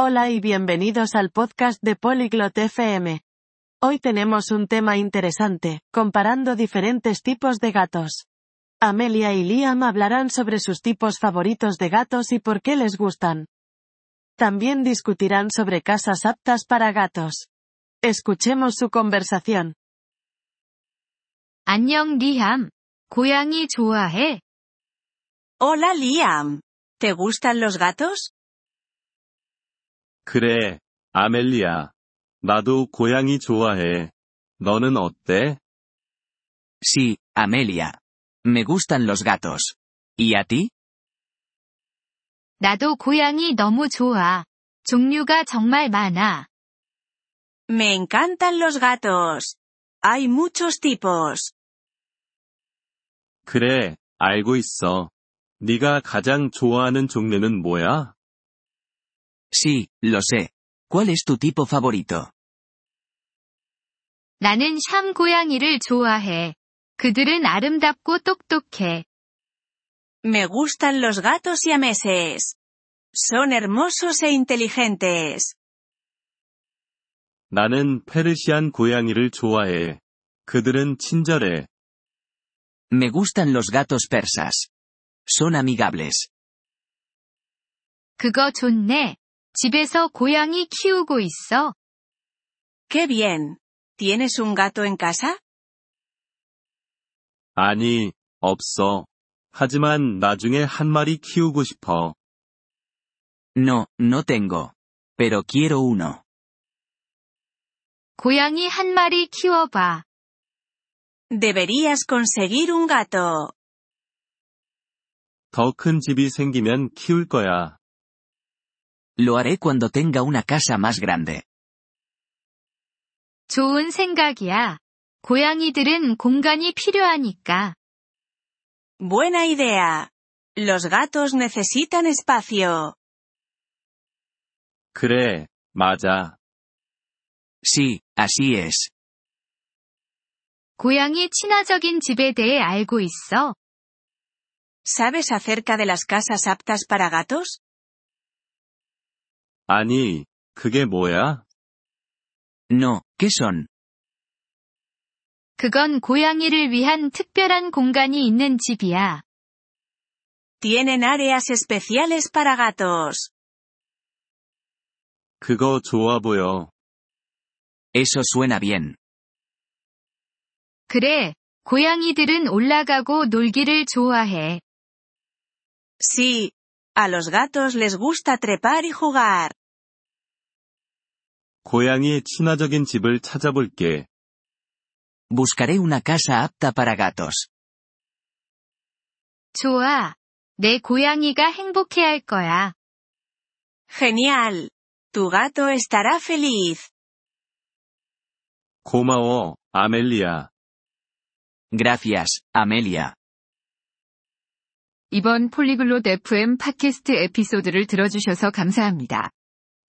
Hola y bienvenidos al podcast de Polyglot FM. Hoy tenemos un tema interesante, comparando diferentes tipos de gatos. Amelia y Liam hablarán sobre sus tipos favoritos de gatos y por qué les gustan. También discutirán sobre casas aptas para gatos. Escuchemos su conversación. 안녕, 리암. 고양이 좋아해? Hola Liam. ¿Te gustan los gatos? 그래, 아멜리아. 나도 고양이 좋아해. 너는 어때? Sí, Amelia. Me gustan los gatos. ¿Y a ti? 나도 고양이 너무 좋아. 종류가 정말 많아. Me encantan los gatos. Hay muchos tipos. 그래, 알고 있어. 네가 가장 좋아하는 종류는 뭐야? Sí, lo sé. ¿Cuál es tu tipo favorito? 나는 샴 고양이를 좋아해. 그들은 아름답고 똑똑해. Me gustan los gatos siameses. Son hermosos e inteligentes. 나는 페르시안 고양이를 좋아해. 그들은 친절해. Me gustan los gatos persas. Son amigables. 그거 좋네. 집에서 고양이 키우고 있어. ¡Qué bien! ¿Tienes un gato en casa? 아니, 없어. 하지만 나중에 한 마리 키우고 싶어. No, no tengo. Pero quiero uno. 고양이 한 마리 키워봐. Deberías conseguir un gato. 더 큰 집이 생기면 키울 거야. Lo haré cuando tenga una casa más grande. 좋은 생각이야. 고양이들은 공간이 필요하니까. Buena idea. Los gatos necesitan espacio. 그래, 맞아. Sí, así es. 고양이 친화적인 집에 대해 알고 있어. ¿Sabes acerca de las casas aptas para gatos? 아니, 그게 뭐야? No, ¿qué son? 그건 고양이를 위한 특별한 공간이 있는 집이야. Tienen áreas especiales para gatos. 그거 좋아 보여. Eso suena bien. 그래, 고양이들은 올라가고 놀기를 좋아해. Sí. A los gatos les gusta trepar y jugar. 고양이의 친화적인 집을 찾아볼게. Buscaré una casa apta para gatos. 좋아. 내 고양이가 행복해할 거야. Genial. Tu gato estará feliz. 고마워, 아멜리아. Gracias, Amelia. 이번 Polyglot FM 팟캐스트 에피소드를 들어주셔서 감사합니다.